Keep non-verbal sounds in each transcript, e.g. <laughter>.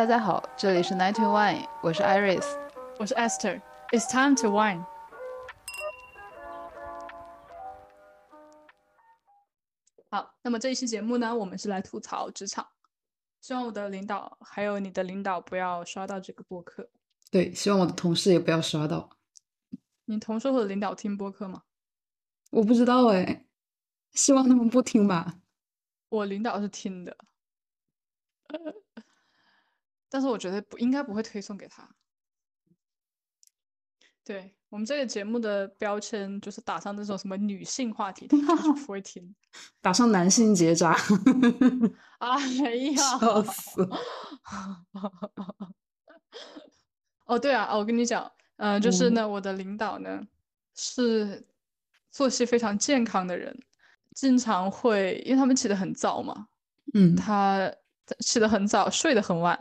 大家好，这里是 Night to Wine，我是 Iris，我是 Esther。It's time to wine。好，那么这一期节目呢，我们是来吐槽职场。希望我的领导还有你的领导不要刷到这个播客。对，希望我的同事也不要刷到。你同事或者领导听播客吗？我不知道哎，希望他们不听吧。我领导是听的，但是我觉得不应该不会推送给他。对我们这个节目的标签就是打上那种什么女性话题，不会听。<laughs> 打上男性结扎。<laughs> 哎呀，笑死！哦，对啊，我跟你讲，嗯，就是呢，我的领导呢是作息非常健康的人，经常会，因为他们起得很早嘛，嗯，他起得很早，睡得很晚，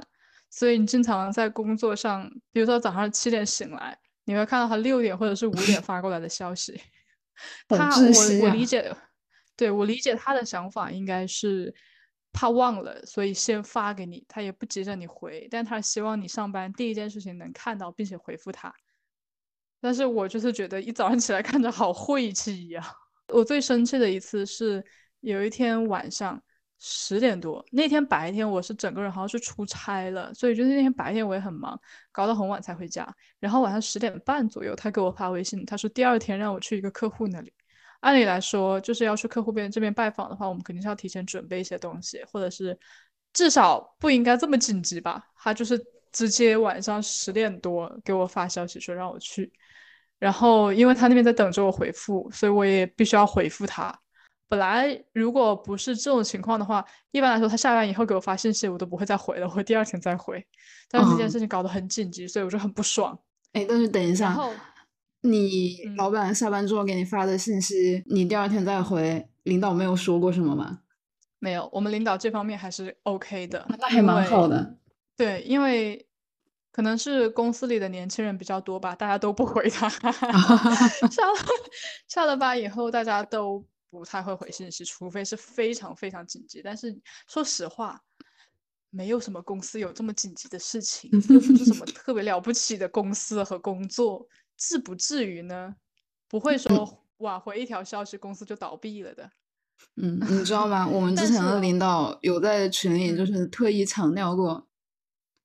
所以你经常在工作上，比如说早上七点醒来，你会看到他六点或者是五点发过来的消息。<laughs> 他，我我理解，对我理解他的想法应该是。怕忘了，所以先发给你，他也不急着你回，但他希望你上班第一件事情能看到并且回复他。但是我就是觉得一早上起来看着好晦气一样。<laughs> 我最生气的一次是有一天晚上十点多，那天白天我是整个人好像是出差了，所以就是那天白天我也很忙，搞到很晚才回家。然后晚上十点半左右，他给我发微信，他说第二天让我去一个客户那里。按理来说，就是要去客户边这边拜访的话，我们肯定是要提前准备一些东西，或者是至少不应该这么紧急吧？他就是直接晚上十点多给我发消息说让我去，然后因为他那边在等着我回复，所以我也必须要回复他。本来如果不是这种情况的话，一般来说他下班以后给我发信息，我都不会再回了，我会第二天再回。但是这件事情搞得很紧急，所以我就很不爽。哎，但是等一下。你嗯老板下班之后给你发的信息，你第二天再回，领导没有说过什么吗？没有，我们领导这方面还是 OK 的，那还蛮好的。对，因为可能是公司里的年轻人比较多吧，大家都不回他。<laughs> 下了下了班以后，大家都不太会回信息，除非是非常非常紧急。但是说实话，没有什么公司有这么紧急的事情，又不是什么特别了不起的公司和工作。至不至于呢，不会说挽回一条消息，公司就倒闭了的。嗯，你知道吗？我们之前的领导有在群里就是特意强调过，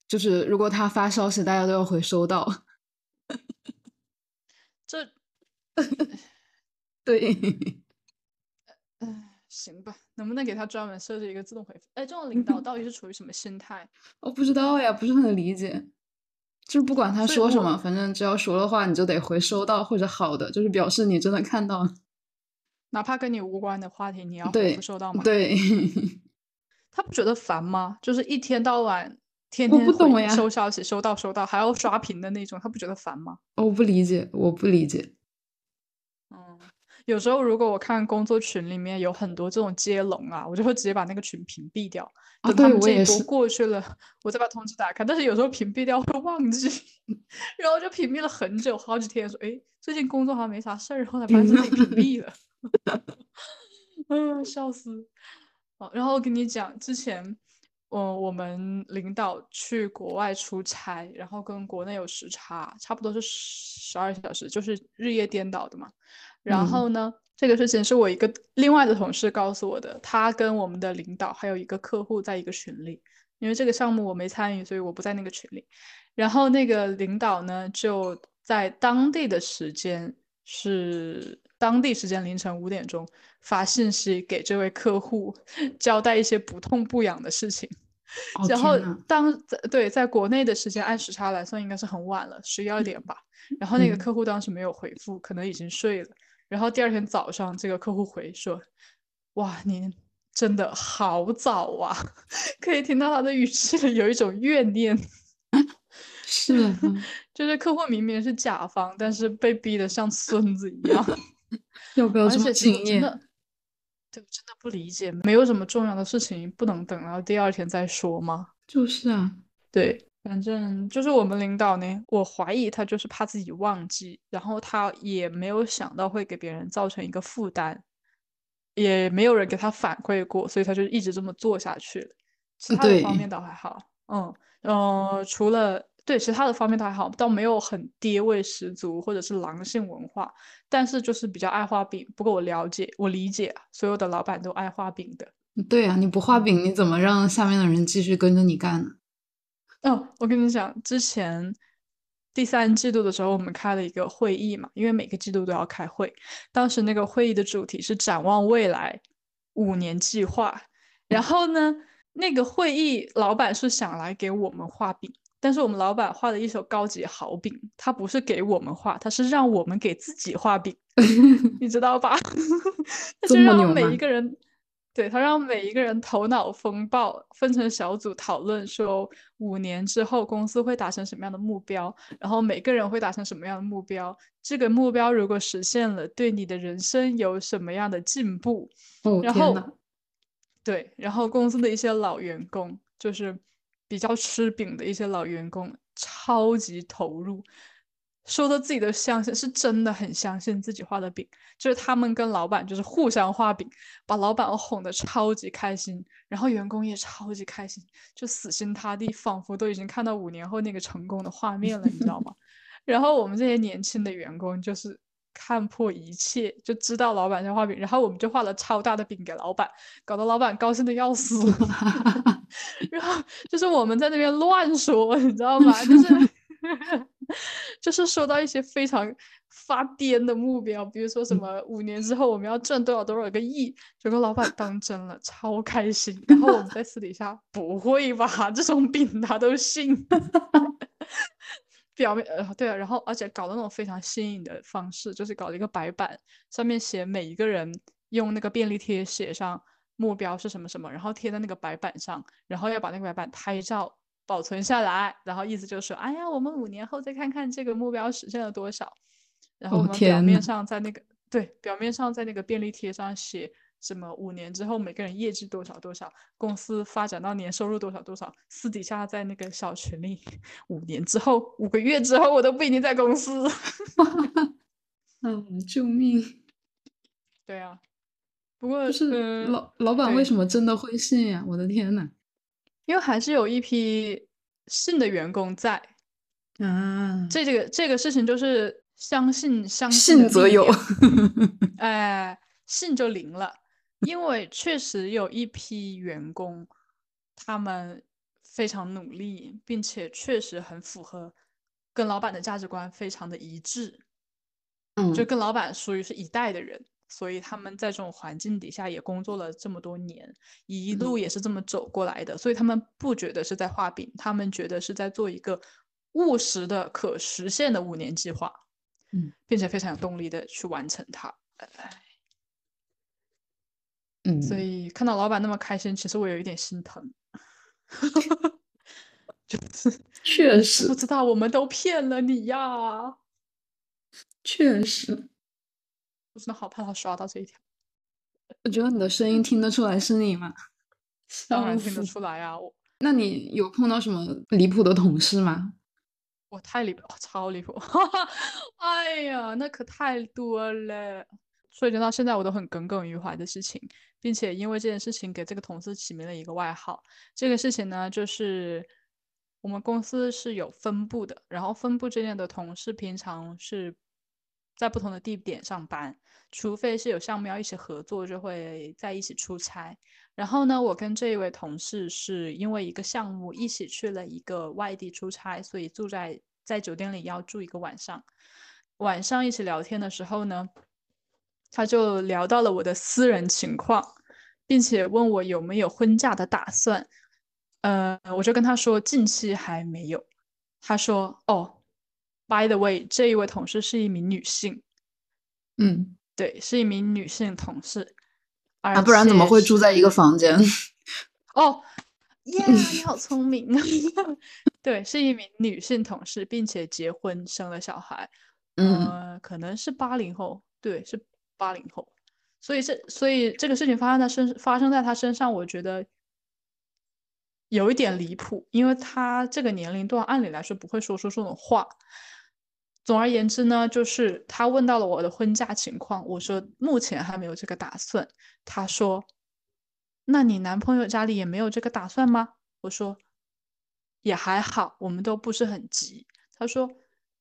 就是如果他发消息，大家都要回收到。这，<laughs> 对，哎，行吧，能不能给他专门设置一个自动回复？哎，这种领导到底是处于什么心态？<laughs> 我不知道呀，不是很理解。就是不管他说什么，反正只要说了话，你就得回收到或者好的，就是表示你真的看到了。<laughs> 哪怕跟你无关的话题，你要回收到吗？对。<laughs> 他不觉得烦吗？就是一天到晚天天回收消息，收到收到，还要刷屏的那种，他不觉得烦吗？我不理解，我不理解。嗯。有时候，如果我看工作群里面有很多这种接龙啊，我就会直接把那个群屏蔽掉。等他们这一波过去了，我再把通知打开。但是有时候屏蔽掉会忘记，然后就屏蔽了很久，好几天。说，哎，最近工作好像没啥事儿，后来发现自己屏蔽了。<laughs> 嗯，笑死。哦，然后我跟你讲，之前，嗯，我们领导去国外出差，然后跟国内有时差，差不多是十二小时，就是日夜颠倒的嘛。然后呢，这个事情是我一个另外的同事告诉我的。他跟我们的领导还有一个客户在一个群里，因为这个项目我没参与，所以我不在那个群里。然后那个领导呢，就在当地的时间是当地时间凌晨五点钟发信息给这位客户，交代一些不痛不痒的事情。然后当在对在国内的时间按时差来算，应该是很晚了，十一二点吧。然后那个客户当时没有回复，可能已经睡了。然后第二天早上，这个客户回说：“哇，您真的好早啊！” <laughs> 可以听到他的语气里有一种怨念。是，<laughs> 就是客户明明是甲方，但是被逼得像孙子一样。<laughs> 要不要这么敬业？对，真的不理解，没有什么重要的事情不能等到第二天再说吗？就是啊，对。反正就是我们领导呢，我怀疑他就是怕自己忘记，然后他也没有想到会给别人造成一个负担，也没有人给他反馈过，所以他就一直这么做下去了。其他的方面倒还好。嗯呃，除了对其他的方面倒还好，倒没有很爹味十足或者是狼性文化，但是就是比较爱画饼。不过我了解，我理解所有的老板都爱画饼的。对啊，你不画饼，你怎么让下面的人继续跟着你干呢？哦，我跟你讲，之前第三季度的时候，我们开了一个会议嘛，因为每个季度都要开会。当时那个会议的主题是展望未来五年计划。然后呢，那个会议老板是想来给我们画饼。但是我们老板画的一手高级好饼，他不是给我们画，他是让我们给自己画饼，<laughs> 你知道吧？<laughs> 他就让每一个人，对他让每一个人头脑风暴，分成小组讨论，说五年之后公司会达成什么样的目标，然后每个人会达成什么样的目标，这个目标如果实现了，对你的人生有什么样的进步？哦，然后，对，然后公司的一些老员工就是。比较吃饼的一些老员工超级投入，说的自己都相信，是真的很相信自己画的饼。就是他们跟老板就是互相画饼，把老板哄得超级开心，然后员工也超级开心，就死心塌地，仿佛都已经看到五年后那个成功的画面了，你知道吗？<laughs> 然后我们这些年轻的员工就是。看破一切，就知道老板在画饼，然后我们就画了超大的饼给老板，搞得老板高兴的要死。<laughs> 然后就是我们在那边乱说，你知道吗？就是 <laughs> 就是说到一些非常发癫的目标，比如说什么五年之后我们要赚多少多少个亿，结果老板当真了，超开心。然后我们在私底下，不会吧？这种饼他都信。<laughs> 表面呃对啊，然后而且搞的那种非常新颖的方式，就是搞了一个白板，上面写每一个人用那个便利贴写上目标是什么什么，然后贴在那个白板上，然后要把那个白板拍照保存下来，然后意思就是说，哎呀，我们五年后再看看这个目标实现了多少，然后我们表面上在那个对表面上在那个便利贴上写。什么五年之后每个人业绩多少多少，公司发展到年收入多少多少，私底下在那个小群里，五年之后五个月之后我都不一定在公司。<laughs> 嗯，救命！对啊，不过是老老板为什么真的会信呀？我的天呐，因为还是有一批信的员工在啊。这这个这个事情就是相信相信则有，<laughs> 哎，信就灵了。因为确实有一批员工，他们非常努力，并且确实很符合跟老板的价值观，非常的一致。嗯，就跟老板属于是一代的人，所以他们在这种环境底下也工作了这么多年，一路也是这么走过来的，所以他们不觉得是在画饼，他们觉得是在做一个务实的、可实现的五年计划。嗯，并且非常有动力的去完成它。嗯，所以看到老板那么开心，其实我有一点心疼，就 <laughs> 是确实。不知道我们都骗了你呀，确实，我真的好怕他刷到这一条。我觉得你的声音听得出来是你吗？<laughs> 当然听得出来啊，我。那你有碰到什么离谱的同事吗？我太离谱，超离谱！<laughs> 哎呀，那可太多了。所以，直到现在我都很耿耿于怀的事情，并且因为这件事情给这个同事起名了一个外号。这个事情呢，就是我们公司是有分部的，然后分部之间的同事平常是在不同的地点上班，除非是有项目要一起合作，就会在一起出差。然后呢，我跟这一位同事是因为一个项目一起去了一个外地出差，所以住在在酒店里要住一个晚上。晚上一起聊天的时候呢。他就聊到了我的私人情况，并且问我有没有婚嫁的打算。呃，我就跟他说近期还没有。他说：“哦，by the way，这一位同事是一名女性。”嗯，对，是一名女性同事。啊，不然怎么会住在一个房间？哦，耶，你好聪明。<laughs> 对，是一名女性同事，并且结婚生了小孩。嗯，可能是八零后。对，是。八零后，所以这所以这个事情发生在身发生在他身上，我觉得有一点离谱，因为他这个年龄段按理来说不会说出这种话。总而言之呢，就是他问到了我的婚嫁情况，我说目前还没有这个打算。他说：“那你男朋友家里也没有这个打算吗？”我说：“也还好，我们都不是很急。他说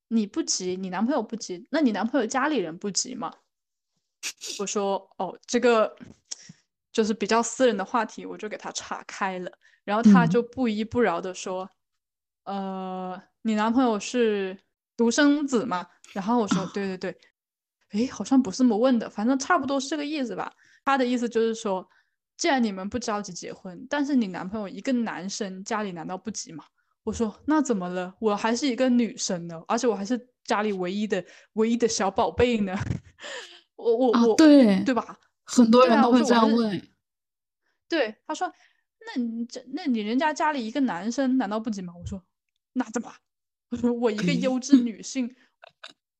你不急，你男朋友不急，那你男朋友家里人不急吗？我说哦，这个就是比较私人的话题，我就给他岔开了。然后他就不依不饶的说，呃，你男朋友是独生子嘛？然后我说对对对，哎，好像不是这么问的，反正差不多是这个意思吧。他的意思就是说。既然你们不着急结婚，但是你男朋友一个男生，家里难道不急吗？我说那怎么了？我还是一个女生呢，而且我还是家里唯一的唯一的小宝贝呢。<laughs> 我我我，对对吧？很多人都会这样问。<laughs> 对，他说，那你这那你人家家里一个男生难道不急吗？我说那怎么？<laughs> 我一个优质女性，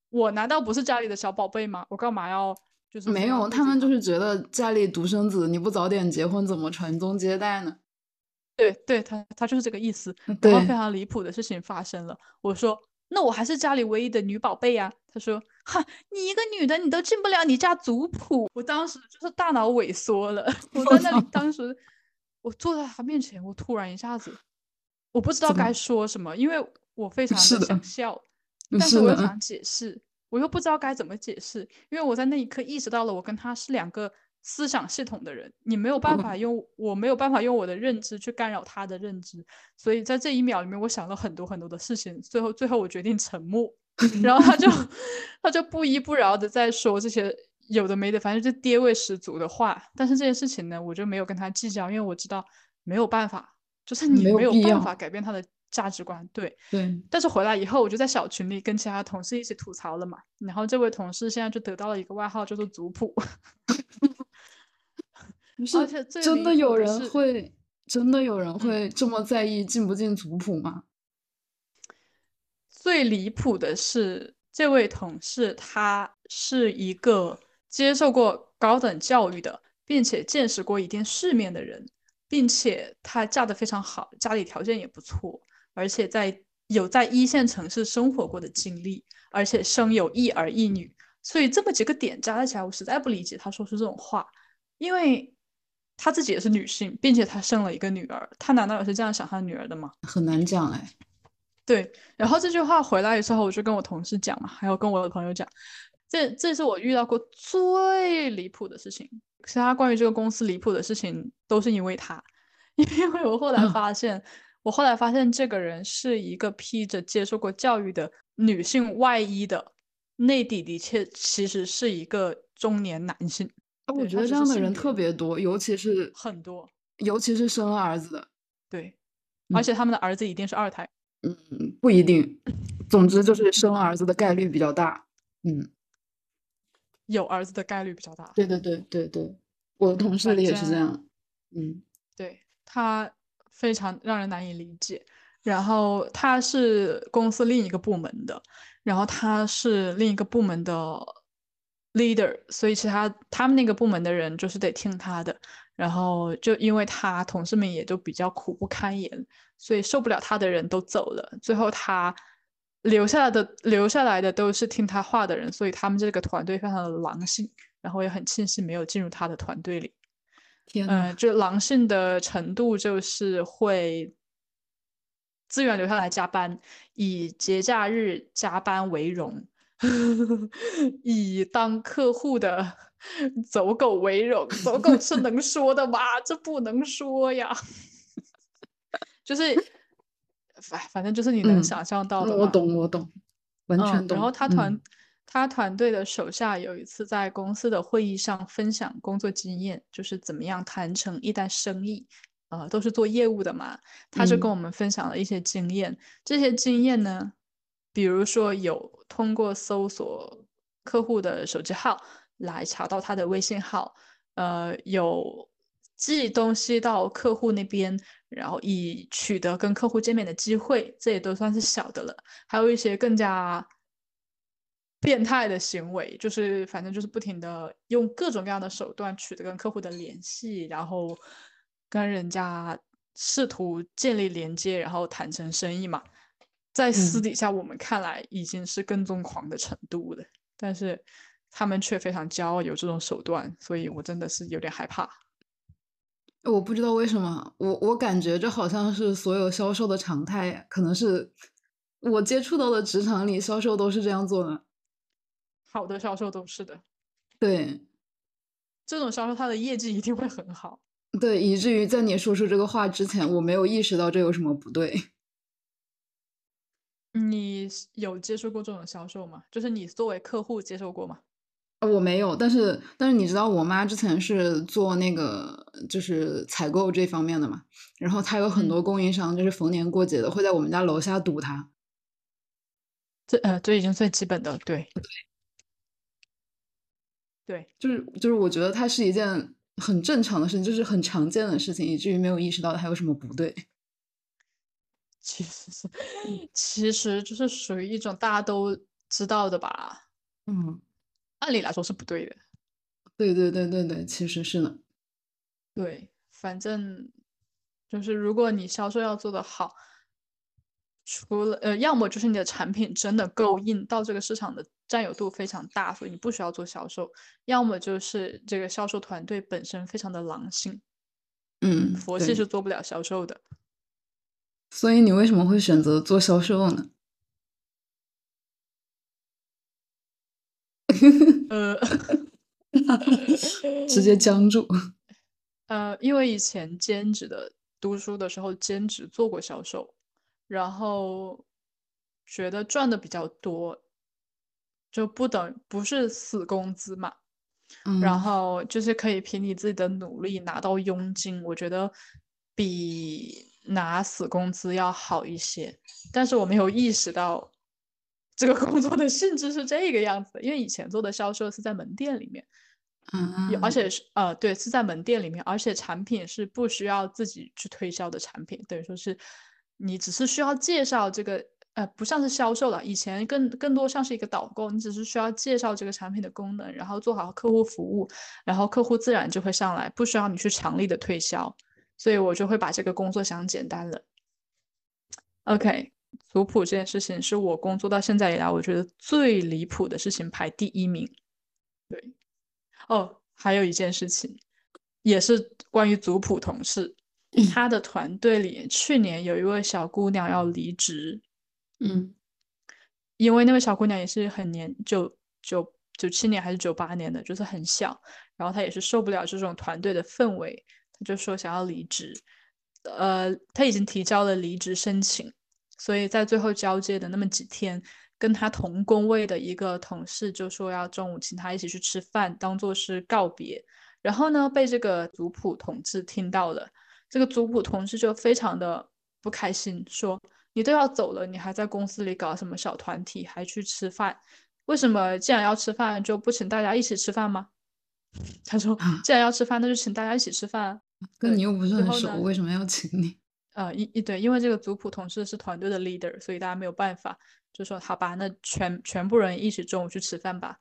我难道不是家里的小宝贝吗？我干嘛要就是？没有，他们就是觉得家里独生子，你不早点结婚，怎么传宗接代呢？对，对他，他就是这个意思。然后非常离谱的事情发生了，我说，那我还是家里唯一的女宝贝呀。他说，哈，你一个女的，你都进不了你家族谱。我当时就是大脑萎缩了，<laughs> 我在那里，当时我坐在他面前，我突然一下子，我不知道该说什么，因为我非常的想笑，但是我又想解释。我又不知道该怎么解释，因为我在那一刻意识到了，我跟他是两个思想系统的人，你没有办法用，我没有办法用我的认知去干扰他的认知，所以在这一秒里面，我想了很多很多的事情，最后最后我决定沉默，<laughs> 然后他就 <laughs> 他就不依不饶的在说这些有的没的，反正就爹味十足的话，但是这件事情呢，我就没有跟他计较，因为我知道没有办法，就是你没有办法改变他的。价值观对对，但是回来以后，我就在小群里跟其他同事一起吐槽了嘛。然后这位同事现在就得到了一个外号，叫做“族谱。<laughs> ” <laughs> 而且真的有人会，真的有人会这么在意进不进族谱吗？最离谱的是，这位同事他是一个接受过高等教育的，并且见识过一定世面的人，并且他嫁的非常好，家里条件也不错。而且在有在一线城市生活过的经历，而且生有一儿一女，所以这么几个点加起来，我实在不理解他说出这种话，因为他自己也是女性，并且他生了一个女儿，他难道也是这样想他女儿的吗？很难讲哎。对，然后这句话回来之后，我就跟我同事讲嘛，还有跟我的朋友讲，这这是我遇到过最离谱的事情。其他关于这个公司离谱的事情，都是因为他，<laughs> 因为我后来发现。我后来发现，这个人是一个披着接受过教育的女性外衣的内底，的确其实是一个中年男性。我觉得这样的人特别多，尤其是很多，尤其是生了儿子的。对，而且他们的儿子一定是二胎。嗯，不一定。总之就是生儿子的概率比较大。嗯，有儿子的概率比较大。对对对对对，我的同事里也是这样。嗯，对他。非常让人难以理解。然后他是公司另一个部门的，然后他是另一个部门的 leader，所以其他他们那个部门的人就是得听他的。然后就因为他同事们也都比较苦不堪言，所以受不了他的人都走了。最后他留下来的留下来的都是听他话的人，所以他们这个团队非常的狼性。然后也很庆幸没有进入他的团队里。嗯，就狼性的程度就是会自愿留下来加班，以节假日加班为荣，<laughs> 以当客户的走狗为荣。走狗是能说的吗？这不能说呀。<laughs> 就是，反反正就是你能想象到的。我懂，我懂，完全懂。然后他团。他团队的手下有一次在公司的会议上分享工作经验，就是怎么样谈成一单生意，呃，都是做业务的嘛。他就跟我们分享了一些经验，这些经验呢，比如说有通过搜索客户的手机号来查到他的微信号，呃，有寄东西到客户那边，然后以取得跟客户见面的机会，这也都算是小的了。还有一些更加。变态的行为就是，反正就是不停的用各种各样的手段取得跟客户的联系，然后跟人家试图建立连接，然后谈成生意嘛。在私底下我们看来已经是跟踪狂的程度了，但是他们却非常骄傲有这种手段，所以我真的是有点害怕。我不知道为什么，我我感觉这好像是所有销售的常态，可能是我接触到的职场里销售都是这样做的。好的销售都是的，对，这种销售他的业绩一定会很好。对，以至于在你说出这个话之前，我没有意识到这有什么不对。你有接触过这种销售吗？就是你作为客户接受过吗？我没有，但是但是你知道，我妈之前是做那个就是采购这方面的嘛，然后她有很多供应商，就是逢年过节的会在我们家楼下堵她。这呃，这已经最基本的，对对，就是就是我觉得它是一件很正常的事情，就是很常见的事情，以至于没有意识到它有什么不对。<laughs> 其实是，其实就是属于一种大家都知道的吧，嗯。按理来说是不对的，对对对对对，其实是呢。对，反正就是如果你销售要做得好，除了呃，要么就是你的产品真的够硬，到这个市场的占有度非常大，所以你不需要做销售；要么就是这个销售团队本身非常的狼性，嗯，佛系是做不了销售的。所以你为什么会选择做销售呢？<laughs> 呃，直接僵住。呃，因为以前兼职的读书的时候兼职做过销售，然后觉得赚的比较多，就不等不是死工资嘛，然后就是可以凭你自己的努力拿到佣金，我觉得比拿死工资要好一些。但是我没有意识到。这个工作的性质是这个样子的，因为以前做的销售是在门店里面，嗯，而且是呃，对，是在门店里面，而且产品是不需要自己去推销的产品，等于说是你只是需要介绍这个，呃，不像是销售了，以前更更多像是一个导购，你只是需要介绍这个产品的功能，然后做好客户服务，然后客户自然就会上来，不需要你去强力的推销，所以我就会把这个工作想简单了。OK。族谱这件事情是我工作到现在以来，我觉得最离谱的事情，排第一名。对，哦，还有一件事情，也是关于族谱同事，他的团队里去年有一位小姑娘要离职，嗯，因为那位小姑娘也是很年，九九九七年还是九八年的，就是很小，然后她也是受不了这种团队的氛围，她就说想要离职，呃，她已经提交了离职申请。所以在最后交接的那么几天，跟他同工位的一个同事就说要中午请他一起去吃饭，当做是告别。然后呢，被这个族谱同志听到了，这个族谱同事就非常的不开心，说：“你都要走了，你还在公司里搞什么小团体，还去吃饭？为什么既然要吃饭，就不请大家一起吃饭吗？”他说：“既然要吃饭，那就请大家一起吃饭。跟你又不是很熟，为什么要请你？” <laughs> 呃，一一对，因为这个族谱同事是团队的 leader，所以大家没有办法，就说好吧，那全全部人一起中午去吃饭吧。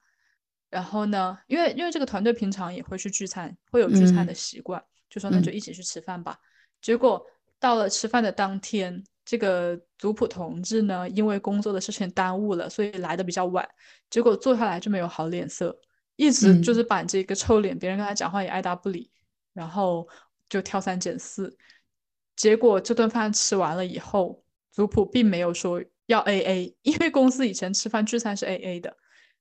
然后呢，因为因为这个团队平常也会去聚餐，会有聚餐的习惯，就说那就一起去吃饭吧。结果到了吃饭的当天，这个族谱同志呢，因为工作的事情耽误了，所以来的比较晚。结果坐下来就没有好脸色，一直就是板着一个臭脸，别人跟他讲话也爱答不理，然后就挑三拣四。结果这顿饭吃完了以后，族谱并没有说要 A A，因为公司以前吃饭聚餐是 A A 的。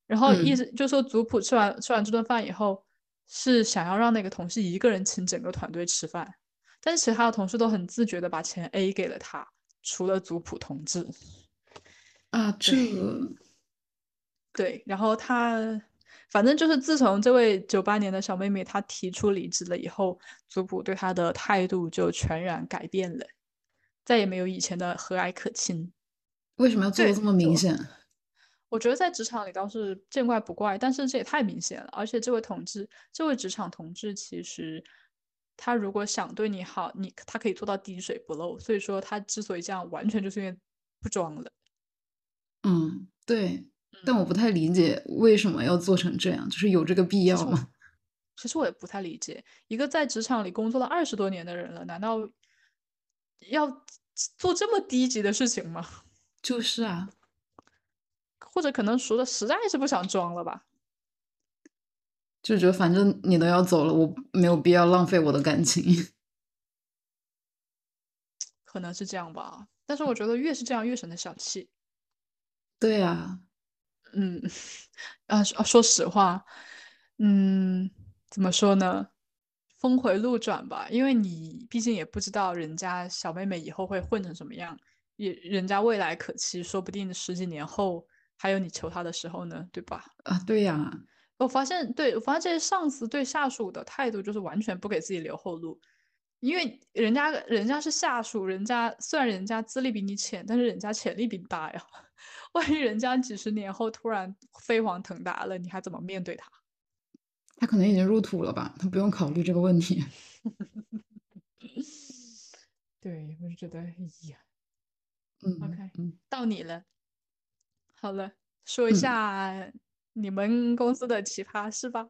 然后一直就说族谱吃完吃完这顿饭以后，是想要让那个同事一个人请整个团队吃饭，但是其他的同事都很自觉的把钱 A 给了他，除了族谱同志。啊，这对，然后他。反正就是自从这位九八年的小妹妹她提出离职了以后，族谱对她的态度就全然改变了，再也没有以前的和蔼可亲。为什么要做的这么明显？我觉得在职场里倒是见怪不怪，但是这也太明显了。而且这位同志，这位职场同志，其实他如果想对你好，你他可以做到滴水不漏。所以说他之所以这样，完全就是因为不装了。嗯，对。但我不太理解为什么要做成这样，就是有这个必要吗？其实我也不太理解，一个在职场里工作了二十多年的人了，难道要做这么低级的事情吗？就是啊，<laughs> 或者可能熟的实在是不想装了吧？就觉得反正你都要走了，我没有必要浪费我的感情。<laughs> 可能是这样吧。但是我觉得越是这样越显得小气。对呀，嗯，<laughs> 啊说说实话，嗯，怎么说呢？峰回路转吧，因为你毕竟也不知道人家小妹妹以后会混成什么样，也人家未来可期，说不定十几年后还有你求她的时候呢，对吧？啊，对呀。我发现，对我发现这些上司对下属的态度就是完全不给自己留后路，因为人家人家是下属，人家虽然人家资历比你浅，但是人家潜力比你大呀。<laughs> 万一人家几十年后突然飞黄腾达了，你还怎么面对他？他可能已经入土了吧，他不用考虑这个问题。<laughs> 对，我就觉得，哎呀，嗯，OK，嗯，到你了。好了，说一下你们公司的奇葩是吧。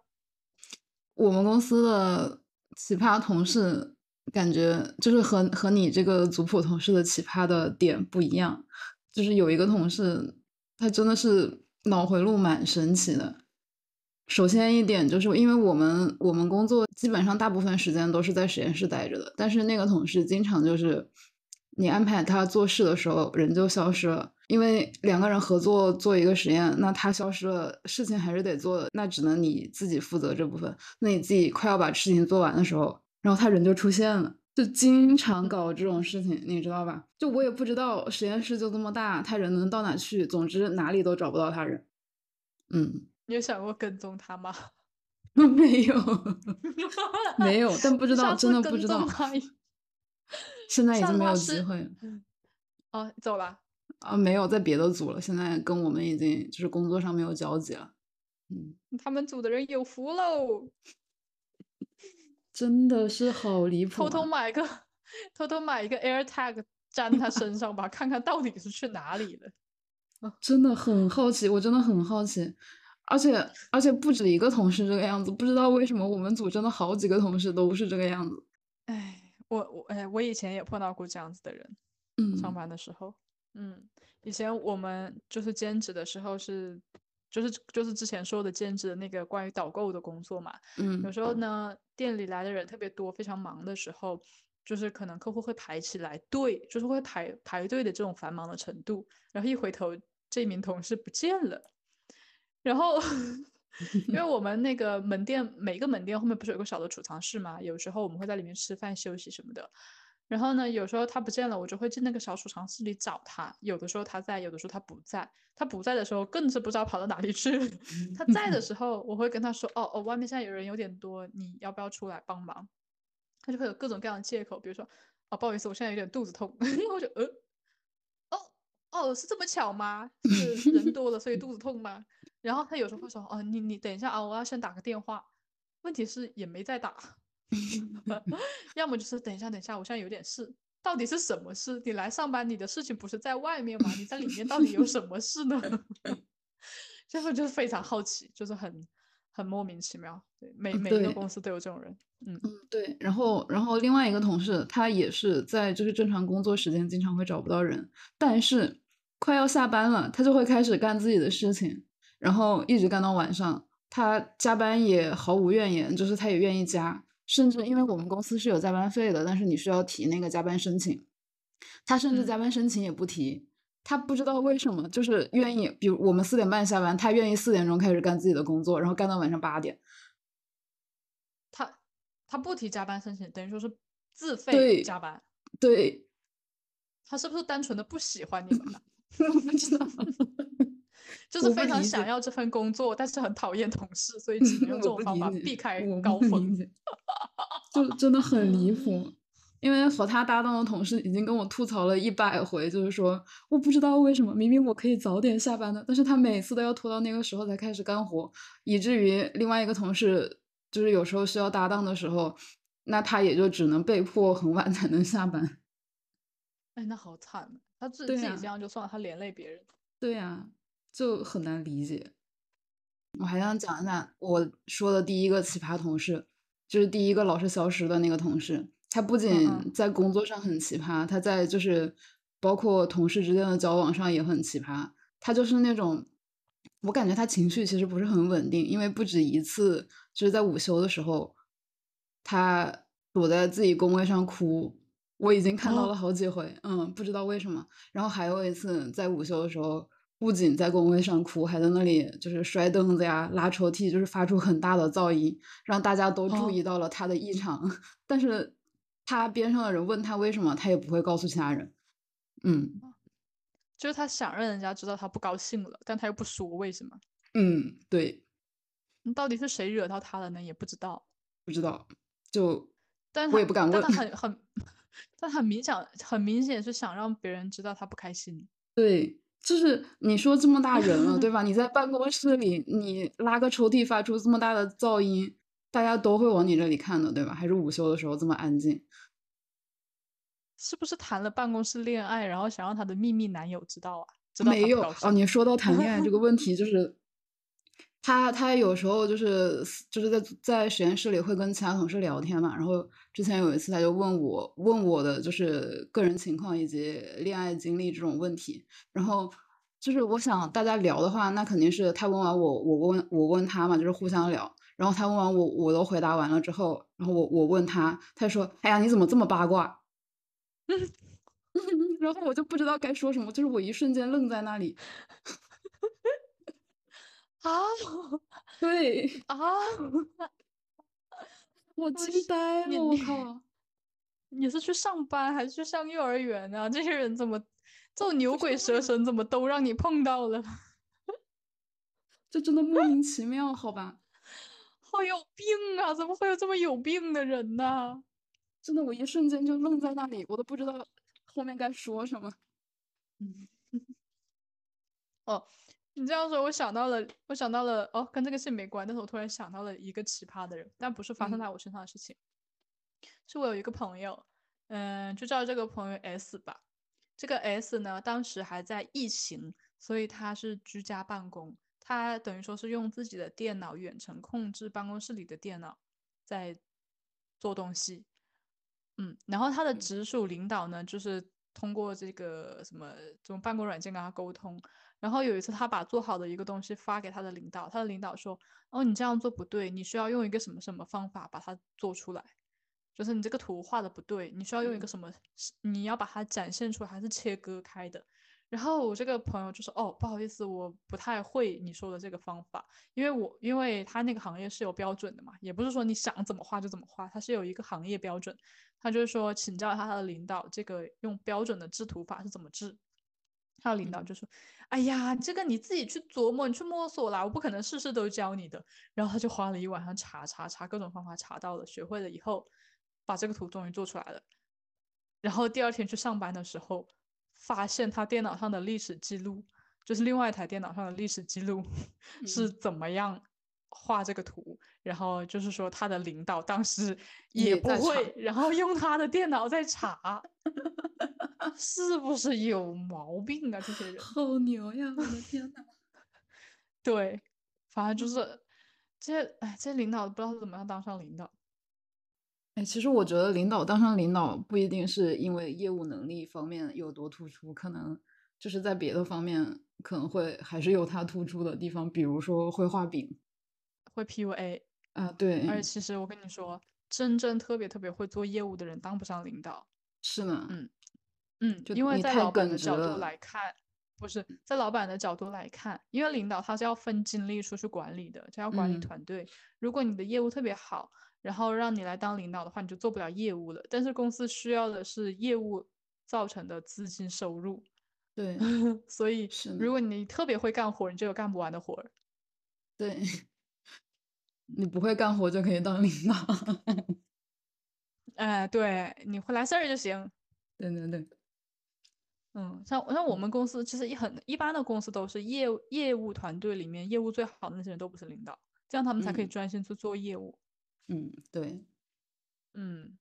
我们公司的奇葩同事，感觉就是和和你这个族谱同事的奇葩的点不一样。就是有一个同事，他真的是脑回路蛮神奇的。首先一点就是，因为我们我们工作基本上大部分时间都是在实验室待着的，但是那个同事经常就是你安排他做事的时候，人就消失了。因为两个人合作做一个实验，那他消失了，事情还是得做，那只能你自己负责这部分。那你自己快要把事情做完的时候，然后他人就出现了。就经常搞这种事情，你知道吧？就我也不知道实验室就这么大，他人能到哪去？总之哪里都找不到他人。嗯，你有想过跟踪他吗？<laughs> 没有，<laughs> 没有，但不知道，真的不知道。现在已经没有机会了。哦，走了。啊，没有，在别的组了。现在跟我们已经就是工作上没有交集了。嗯，他们组的人有福喽。<laughs> 真的是好离谱！偷偷买个，偷偷买一个 AirTag 粘他身上吧，看看到底是去哪里了。啊真的很好奇，我真的很好奇，而且而且不止一个同事这个样子，不知道为什么我们组真的好几个同事都是这个样子。哎，我我哎，我以前也碰到过这样子的人，嗯，上班的时候，嗯，以前我们就是兼职的时候是。就是就是之前说的兼职的那个关于导购的工作嘛，嗯，有时候呢店里来的人特别多，非常忙的时候，就是可能客户会排起来队，就是会排排队的这种繁忙的程度，然后一回头这名同事不见了，然后 <laughs> 因为我们那个门店每个门店后面不是有个小的储藏室嘛，有时候我们会在里面吃饭休息什么的。然后呢，有时候他不见了，我就会进那个小储藏室里找他。有的时候他在，有的时候他不在。他不在的时候，更是不知道跑到哪里去。他在的时候，我会跟他说：“哦哦，外面现在有人有点多，你要不要出来帮忙？”他就会有各种各样的借口，比如说：“哦，不好意思，我现在有点肚子痛。<laughs> ”我就呃，哦哦，是这么巧吗？是人多了所以肚子痛吗？然后他有时候会说：“哦，你你等一下啊，我要先打个电话。”问题是也没在打。<laughs> 要么就是等一下，等一下，我现在有点事，到底是什么事？你来上班，你的事情不是在外面吗？你在里面到底有什么事呢？<laughs> 这个就是非常好奇，就是很很莫名其妙。对，每每一个公司都有这种人。嗯嗯，对。然后，然后另外一个同事，他也是在就是正常工作时间经常会找不到人，但是快要下班了，他就会开始干自己的事情，然后一直干到晚上。他加班也毫无怨言，就是他也愿意加。甚至因为我们公司是有加班费的，但是你需要提那个加班申请，他甚至加班申请也不提，他不知道为什么，就是愿意，比如我们四点半下班，他愿意四点钟开始干自己的工作，然后干到晚上八点。他他不提加班申请，等于说是自费加班。对，他是不是单纯的不喜欢你们呢？<laughs> 我不知道。就是非常想要这份工作，但是很讨厌同事，所以只能用 <laughs> 这种方法避开高峰。<laughs> 就真的很离谱，因为和他搭档的同事已经跟我吐槽了一百回，就是说我不知道为什么，明明我可以早点下班的，但是他每次都要拖到那个时候才开始干活，以至于另外一个同事就是有时候需要搭档的时候，那他也就只能被迫很晚才能下班。哎，那好惨，他自自己这样就算了，他连累别人。对呀。就很难理解。我还想讲一下我说的第一个奇葩同事，就是第一个老是消失的那个同事。他不仅在工作上很奇葩，他在就是包括同事之间的交往上也很奇葩。他就是那种，我感觉他情绪其实不是很稳定，因为不止一次就是在午休的时候，他躲在自己工位上哭，我已经看到了好几回，嗯，不知道为什么。然后还有一次在午休的时候，不仅在工位上哭，还在那里就是摔凳子呀、拉抽屉，就是发出很大的噪音，让大家都注意到了他的异常。<laughs> 但是他边上的人问他为什么，他也不会告诉其他人。嗯，就是他想让人家知道他不高兴了，但他又不说为什么。嗯，对。到底是谁惹到他了呢？也不知道，不知道。就，但我也不敢问。但他很很，<laughs> 但很明显，很明显是想让别人知道他不开心。对，就是你说这么大人了，对 <laughs> 吧？你在办公室里，你拉个抽屉发出这么大的噪音，大家都会往你这里看的，对吧？还是午休的时候这么安静，是不是谈了办公室恋爱，然后想让他的秘密男友知道啊？没有哦，你说到谈恋爱这个问题，就是。他他有时候就是就是在在实验室里会跟其他同事聊天嘛，然后之前有一次他就问我问我的就是个人情况以及恋爱经历这种问题，然后就是我想大家聊的话，那肯定是他问完我我问我问他嘛，就是互相聊，然后他问完我我都回答完了之后，然后我我问他，他说哎呀你怎么这么八卦？<laughs> <laughs> 然后我就不知道该说什么，就是我一瞬间愣在那里。<laughs> 啊，<laughs> 对啊，<laughs> 我惊呆了！我靠，你是去上班还是去上幼儿园啊？这些人怎么这种牛鬼蛇神，怎么都让你碰到了？<laughs> 这真的莫名其妙，好吧？好有病啊！怎么会有这么有病的人呢？真的，我一瞬间就愣在那里，我都不知道后面该说什么。嗯，哦。你这样说，我想到了，我想到了，哦，跟这个事没关，但是我突然想到了一个奇葩的人，但不是发生在我身上的事情，是我有一个朋友，嗯，就叫这个朋友 S 吧。这个 S 呢，当时还在疫情，所以他是居家办公，他等于说是用自己的电脑远程控制办公室里的电脑在做东西，嗯，然后他的直属领导呢，就是通过这个什么这种办公软件跟他沟通。然后有一次，他把做好的一个东西发给他的领导，他的领导说：“哦，你这样做不对，你需要用一个什么什么方法把它做出来，就是你这个图画的不对，你需要用一个什么，你要把它展现出来还是切割开的。”然后我这个朋友就说：“哦，不好意思，我不太会你说的这个方法，因为我因为他那个行业是有标准的嘛，也不是说你想怎么画就怎么画，它是有一个行业标准。他就是说请教一下他的领导，这个用标准的制图法是怎么制。”他的领导就说：“哎呀，这个你自己去琢磨，你去摸索啦，我不可能事事都教你的。”然后他就花了一晚上查查查各种方法，查到了，学会了以后，把这个图终于做出来了。然后第二天去上班的时候，发现他电脑上的历史记录，就是另外一台电脑上的历史记录 <laughs> 是怎么样画这个图。然后就是说他的领导当时也不会，然后用他的电脑在查。<laughs> <laughs> 是不是有毛病啊？这些人好牛呀！我的天呐。<laughs> 对，反正就是这哎，这领导不知道怎么样当上领导。哎，其实我觉得领导当上领导不一定是因为业务能力方面有多突出，可能就是在别的方面可能会还是有他突出的地方，比如说会画饼，会 PUA 啊，对。而且其实我跟你说，真正特别特别会做业务的人当不上领导。是呢，嗯。嗯，因为在老板的角度来看，不是在老板的角度来看，因为领导他是要分精力出去管理的，他要管理团队。如果你的业务特别好，然后让你来当领导的话，你就做不了业务了。但是公司需要的是业务造成的资金收入。对，<laughs> 所以如果你特别会干活，你就有干不完的活儿。对，<laughs> 你不会干活就可以当领导。<laughs> 哎，对，你会来事儿就行。对对对。嗯，像像我们公司其实一很一般的公司都是业务业务团队里面业务最好的那些人都不是领导，这样他们才可以专心去做业务。嗯，对，嗯。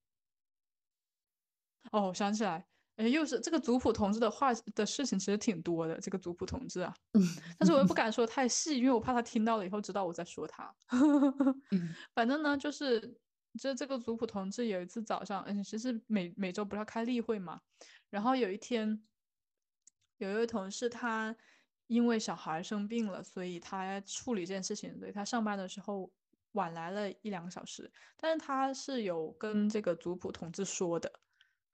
哦，我想起来，哎，又是这个族谱同志的话的事情，其实挺多的。这个族谱同志啊，嗯但是我又不敢说太细，因为我怕他听到了以后知道我在说他。嗯 <laughs> 反正呢，就是这这个族谱同志有一次早上，嗯，其实每每周不是要开例会嘛，然后有一天。有一位同事，他因为小孩生病了，所以他处理这件事情，所以他上班的时候晚来了一两个小时。但是他是有跟这个族谱同志说的，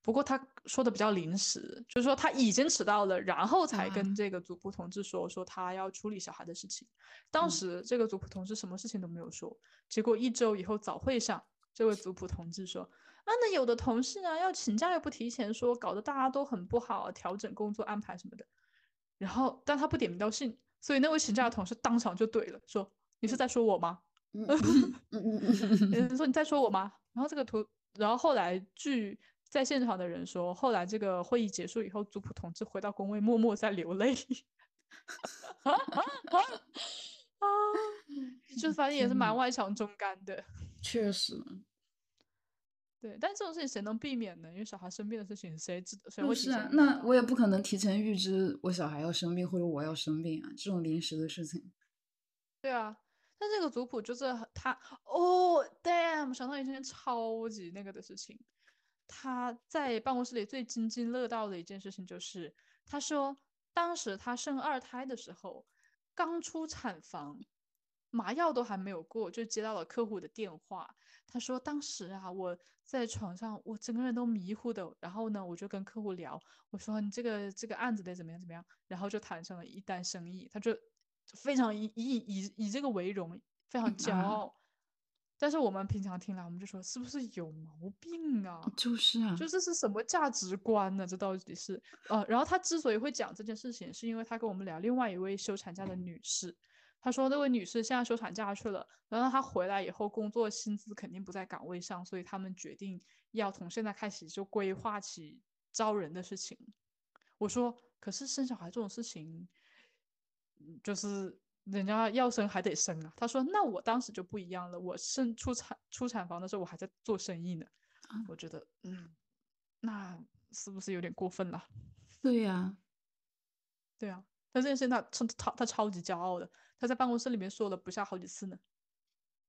不过他说的比较临时，就是说他已经迟到了，然后才啊跟这个族谱同志说说他要处理小孩的事情。当嗯时这个族谱同志什么事情都没有说，结果一周以后早会上，这位族谱同志说：“啊，那有的同事呢要请假又不提前说，搞得大家都很不好，调整工作安排什么的。”然后但他不点名道姓，所以那位请假的同事当场就怼了，说：“你是在说我吗？”嗯嗯嗯嗯 <laughs> 有人说你在说我吗？然后这个图，然后后来据在现场的人说，后来这个会议结束以后，族谱同志回到工位，默默在流泪。<laughs> 啊，<laughs> 就是反正也是蛮外强中干的。确实，对，但这种事情谁能避免呢？因为小孩生病的事情，谁知谁会提就是那我也不可能提前预知我小孩要生病或者我要生病啊，这种临时的事情。对啊，但这个族谱就是他哦，damn，想到一件超级那个的事情。他在办公室里最津津乐道的一件事情就是，他说当时他生二胎的时候，刚出产房，麻药都还没有过，就接到了客户的电话。他说当时啊，我在床上，我整个人都迷糊的。然后呢，我就跟客户聊，我说你这个这个案子得怎么样怎么样，然后就谈成了一单生意。他就非常以以以以这个为荣，非常骄啊傲。但是我们平常听来，我们就说是不是有毛病啊？就是啊，就这是什么价值观呢？这到底是呃，然后他之所以会讲这件事情，是因为他跟我们聊另外一位休产假的女士，他说那位女士现在休产假去了，然后她回来以后工作薪资肯定不在岗位上，所以他们决定要从现在开始就规划起招人的事情。我说，可是生小孩这种事情，嗯就是人家要生还得生啊。他说，那我当时就不一样了，我生出产出产房的时候，我还在做生意呢。啊我觉得，嗯，那是不是有点过分了？<laughs> 对呀、对啊，但这件事情他超他他超级骄傲的，他在办公室里面说了不下好几次呢。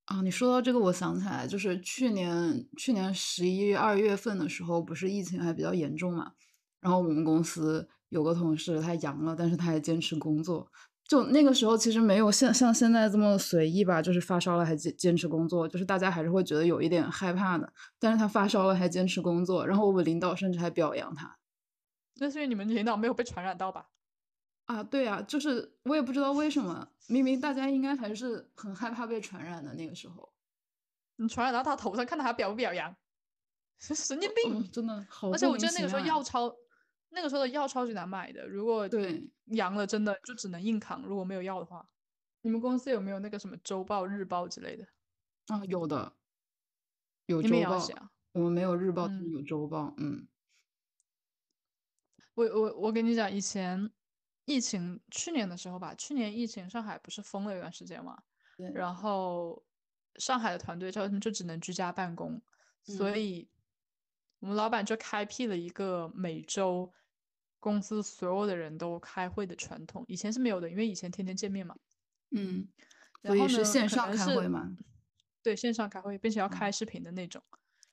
啊，你说到这个，我想起来，就是去年去年十一月、二月份的时候，不是疫情还比较严重嘛？然后我们公司有个同事他阳了，但是他还坚持工作。就那个时候其实没有像像现在这么随意吧，就是发烧了还坚坚持工作，就是大家还是会觉得有一点害怕的。但是他发烧了还坚持工作，然后我们领导甚至还表扬他。那是因为你们领导没有被传染到吧？啊，对啊，就是我也不知道为什么，明明大家应该还是很害怕被传染的那个时候，你传染到他头上，看他还表不表扬，神经病！嗯真的好而且我觉得那个时候药超，那个时候的药超级难买的，如果对阳了真的就只能硬扛，如果没有药的话。你们公司有没有那个什么周报、日报之类的？啊，有的，有周报？我们没有日报，但是嗯有周报。嗯我我我跟你讲，以前疫情去年的时候吧，去年疫情上海不是封了一段时间嘛，对，然后上海的团队就就只能居家办公，所嗯以我们老板就开辟了一个每周公司所有的人都开会的传统，以前是没有的，因为以前天天见面嘛。嗯，所以是线上开会嘛？对，线上开会，并且要嗯开视频的那种。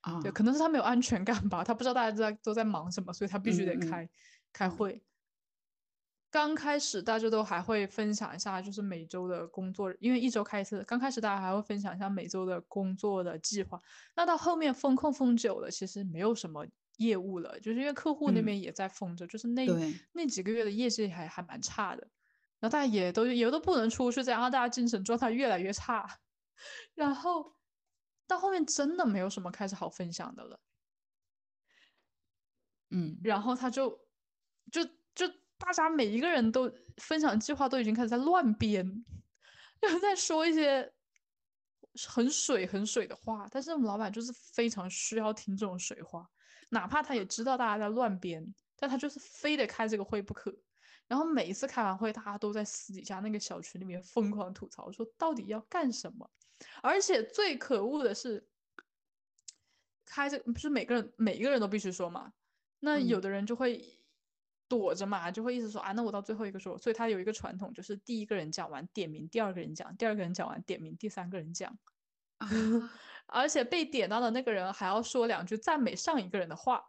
啊，对，可能是他没有安全感吧，他不知道大家都在都在忙什么，所以他必须得开、开嗯会。刚开始大家都还会分享一下，就是每周的工作，因为一周开一次。刚开始大家还会分享一下每周的工作的计划。那到后面封控封久了，其实没有什么业务了，就是因为客户那嗯边也在封着，就是那那几个月的业绩还还蛮差的。然后大家也都也都不能出去，这样然后大家精神状态越来越差。<laughs> 然后到后面真的没有什么开始好分享的了。嗯然后他就就就大家每一个人都分享计划都已经开始在乱编，就是在说一些很水很水的话，但是我们老板就是非常需要听这种水话，哪怕他也知道大家在乱编，但他就是非得开这个会不可。然后每一次开完会，大家都在私底下那个小群里面疯狂吐槽，说到底要干什么？而且最可恶的是，开这不是每个人每一个人都必须说嘛？那有嗯的人就会躲着嘛，就会一直说啊，那我到最后一个说。所以他有一个传统，就是第一个人讲完点名，第二个人讲，第二个人讲完点名，第三个人讲。<laughs> 啊，<laughs> 而且被点到的那个人还要说两句赞美上一个人的话。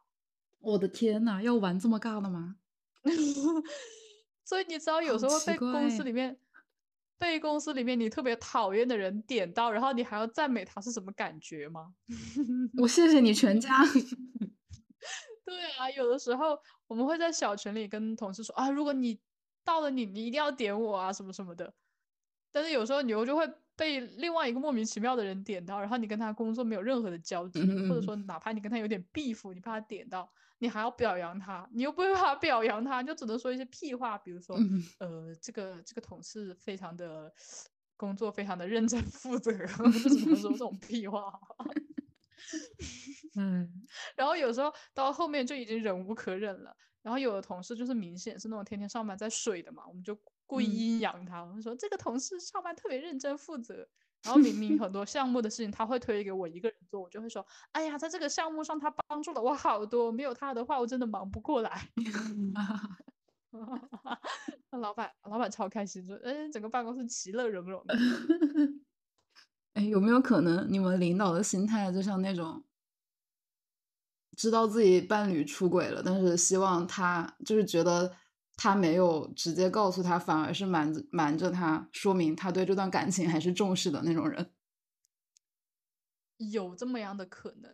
我的天呐，要玩这么尬的吗？<laughs> 所以你知道，有时候被公司里面被公司里面你特别讨厌的人点到，然后你还要赞美他是什么感觉吗？我谢谢你全家。对啊，有的时候我们会在小群里跟同事说啊，如果你到了你，你一定要点我啊，什么什么的。但是有时候你又就会被另外一个莫名其妙的人点到，然后你跟他工作没有任何的交集，或者说哪怕你跟他有点 beef，你怕他点到，你还要表扬他，你又不会怕表扬他，就只能说一些屁话，比如说呃，这个这个同事非常的工作非常的认真负责，<laughs> 就只能说这种屁话。<laughs> 嗯，然后有时候到后面就已经忍无可忍了。然后有的同事就是明显是那种天天上班在水的嘛，我们就故意阴阳他，我们说这个同事上班特别认真负责。然后明明很多 <laughs> 项目的事情他会推给我一个人做，我就会说，哎呀，在这个项目上他帮助了我好多，没有他的话我真的忙不过来。那 <laughs> 老板老板超开心，说，哎，整个办公室其乐融融。<laughs> 哎，有没有可能你们领导的心态就像那种，知道自己伴侣出轨了，但是希望他就是觉得他没有直接告诉他，反而是瞒着瞒着他，说明他对这段感情还是重视的那种人？有这么样的可能？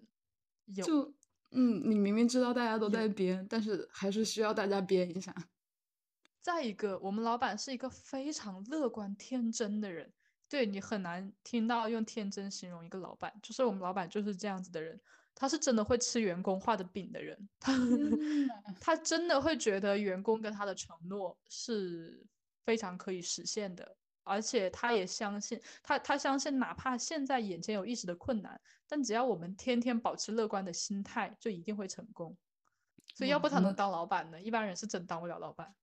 有。就嗯，你明明知道大家都在编，但是还是需要大家编一下。再一个，我们老板是一个非常乐观天真的人。对你很难听到用天真形容一个老板，就是我们老板就是这样子的人，他是真的会吃员工画的饼的人，他 <laughs> 他真的会觉得员工跟他的承诺是非常可以实现的，而且他也相信他他相信哪怕现在眼前有一时的困难，但只要我们天天保持乐观的心态，就一定会成功。所以要不他能当老板呢？一般人是真当不了老板。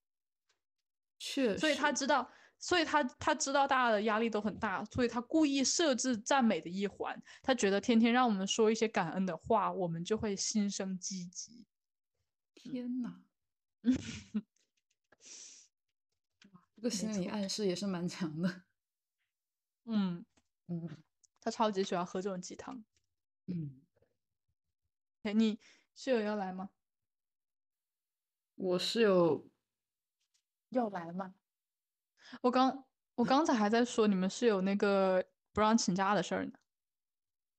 确实，所以他知道。所以他他知道大家的压力都很大，所以他故意设置赞美的一环。他觉得天天让我们说一些感恩的话，我们就会心生积极。天呐，这个心理暗示也是蛮强的。嗯 <laughs> 嗯，他超级喜欢喝这种鸡汤。嗯，哎，你室友要来吗？我室友要来吗？我刚我刚才还在说你们是有那个不让请假的事儿呢。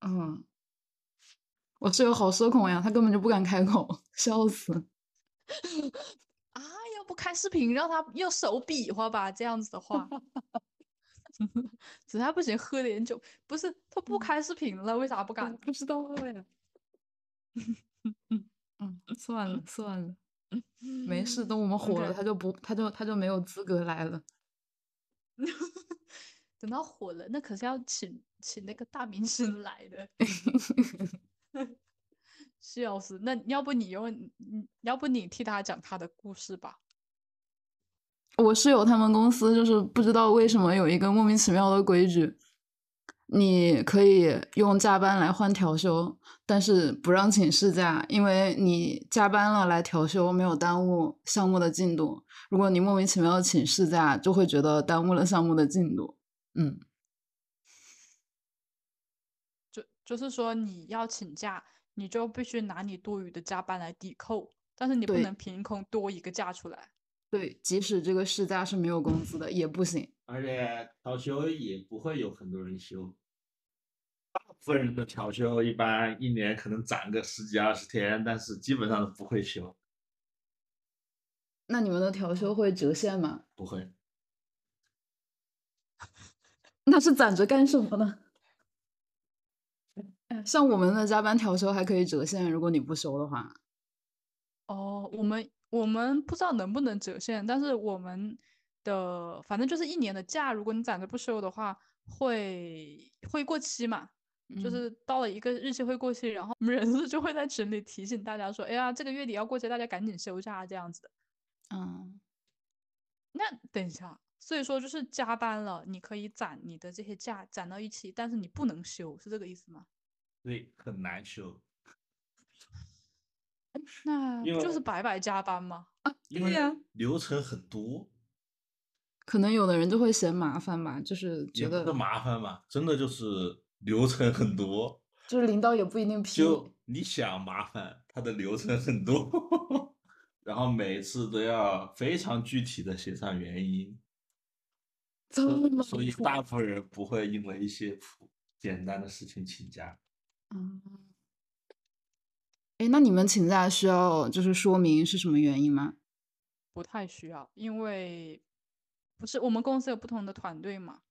嗯，我室友好社恐呀，他根本就不敢开口，笑死。<laughs> 啊，要不开视频让他用手比划吧，这样子的话。<laughs> 实在不行喝点酒，不是他不开视频了，为啥不敢？不知道呀。<laughs> 嗯，算了算了，没事，等我们火了，他就不他就他就没有资格来了。<laughs> 等到火了，那可是要请请那个大明星来的，<laughs> 笑死！那要不你用，要不你替他讲他的故事吧。我室友他们公司就是不知道为什么有一个莫名其妙的规矩，你可以用加班来换调休，但是不让请事假，因为你加班了来调休没有耽误项目的进度。如果你莫名其妙的请事假，就会觉得耽误了项目的进度。嗯，就就是说你要请假，你就必须拿你多余的加班来抵扣，但是你不能凭空多一个假出来。对，即使这个事假是没有工资的，也不行。而且调休也不会有很多人休，大部分人的调休一般一年可能攒个十几二十天，但是基本上都不会休。那你们的调休会折现吗？不会。<laughs> 那是攒着干什么呢？像我们的加班调休还可以折现，如果你不休的话。哦，我们我们不知道能不能折现，但是我们的反正就是一年的假，如果你攒着不休的话，会会过期嘛？就是到了一个日期会过期，然后我们人事 <laughs> 就会在群里提醒大家说：“哎呀，这个月底要过期，大家赶紧休假。”这样子的。嗯，那等一下，所以说就是加班了，你可以攒你的这些假攒到一起，但是你不能休，是这个意思吗？对，很难休。那就是白白加班吗？啊，对呀，流程很多，可能有的人就会嫌麻烦吧，就是觉得麻烦嘛，真的就是流程很多，就是领导也不一定批。就你想麻烦，他的流程很多。<laughs> 然后每次都要非常具体的写上原因，所以大部分人不会因为一些简单的事情请假。嗯，哎，那你们请假需要就是说明是什么原因吗？不太需要，因为不是我们公司有不同的团队嘛。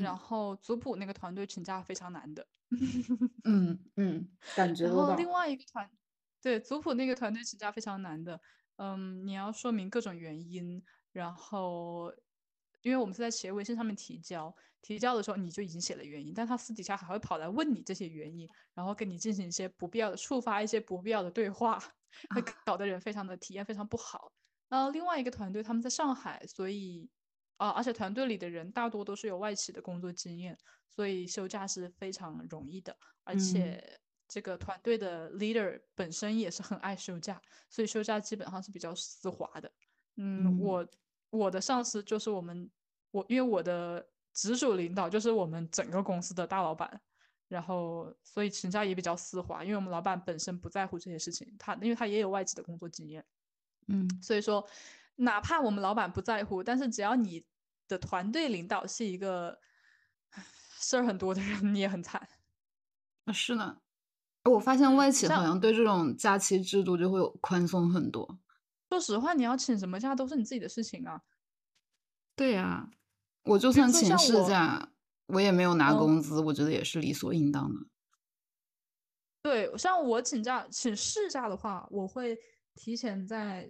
然后族谱那个团队请假非常难的。<laughs> 嗯嗯，感觉。然后另外一个团，对族谱那个团队请假非常难的。嗯，你要说明各种原因，然后因为我们是在企业微信上面提交，提交的时候你就已经写了原因，但他私底下还会跑来问你这些原因，然后跟你进行一些不必要的触发一些不必要的对话，<laughs> 会搞得人非常的体验非常不好。然后另外一个团队他们在上海，所以啊，而且团队里的人大多都是有外企的工作经验，所以休假是非常容易的。而且这个团队的 leader 本身也是很爱休假，所以休假基本上是比较丝滑的。嗯，我我的上司就是我们我因为我的直属领导就是我们整个公司的大老板，然后所以请假也比较丝滑，因为我们老板本身不在乎这些事情，他因为他也有外企的工作经验。嗯，所以说，哪怕我们老板不在乎，但是只要你的团队领导是一个事儿很多的人，<laughs> 你也很惨。啊，是呢。我发现外企好像对这种假期制度就会有宽松很多。说实话，你要请什么假都是你自己的事情啊。对呀，我就算请事假，我也没有拿工资，我觉得也是理所应当的。对，像我请假请事假的话，我会。提前再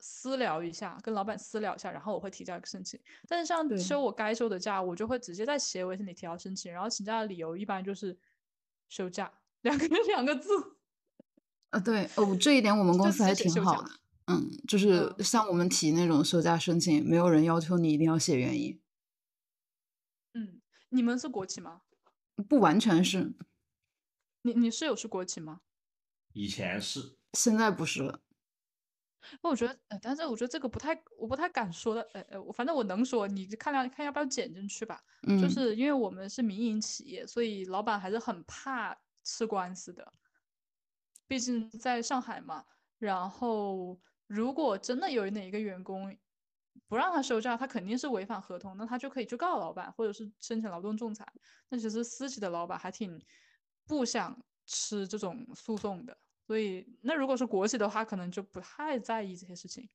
私聊一下，跟老板私聊一下，然后我会提交一个申请。但是像休我该休的假，我就会直接在企业微信里提交申请。然后请假的理由一般就是休假，两个 <laughs> 两个字。啊，对哦，这一点我们公司还挺好的。嗯，就是像我们提那种休假申请，没有人要求你一定要写原因。嗯，你们是国企吗？不完全是。你你室友是国企吗？以前是，现在不是了。那我觉得，呃，但是我觉得这个不太，我不太敢说的，呃呃，我反正我能说，你看看看要不要剪进去吧。嗯，就是因为我们是民营企业，所以老板还是很怕吃官司的，毕竟在上海嘛。然后，如果真的有哪一个员工不让他休假，他肯定是违反合同，那他就可以去告老板，或者是申请劳动仲裁。那其实私企的老板还挺不想吃这种诉讼的。所以，那如果是国企的话，可能就不太在意这些事情。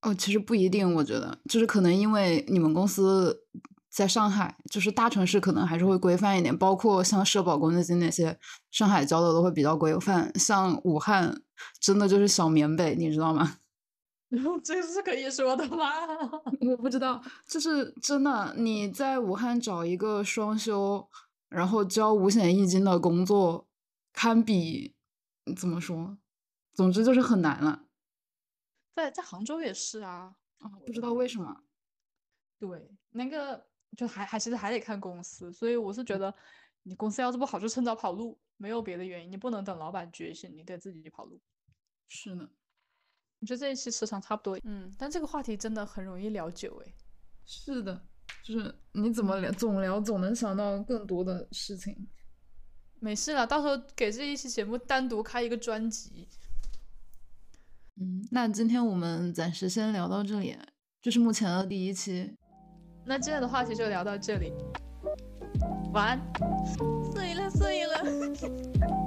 哦，其实不一定，我觉得就是可能因为你们公司在上海，就是大城市，可能还是会规范一点。包括像社保公积金那些，上海交的都会比较规范。像武汉，真的就是小棉被，你知道吗？<laughs> 这是可以说的吗？<laughs> 我不知道，就是真的。你在武汉找一个双休，然后交五险一金的工作，堪比。怎么说？总之就是很难了。在在杭州也是啊，啊，不知道为什么。对，那个就还还其实还得看公司，所以我是觉得，你公司要是不好，就趁早跑路，没有别的原因，你不能等老板觉醒，你得自己跑路。是呢，我觉得这一期时长差不多，嗯，但这个话题真的很容易聊久哎。是的，就是你怎么聊，总聊总能想到更多的事情。没事了，到时候给这一期节目单独开一个专辑。嗯，那今天我们暂时先聊到这里，这是目前的第一期。那今天的话题就聊到这里，晚安，睡 <laughs> 了睡了。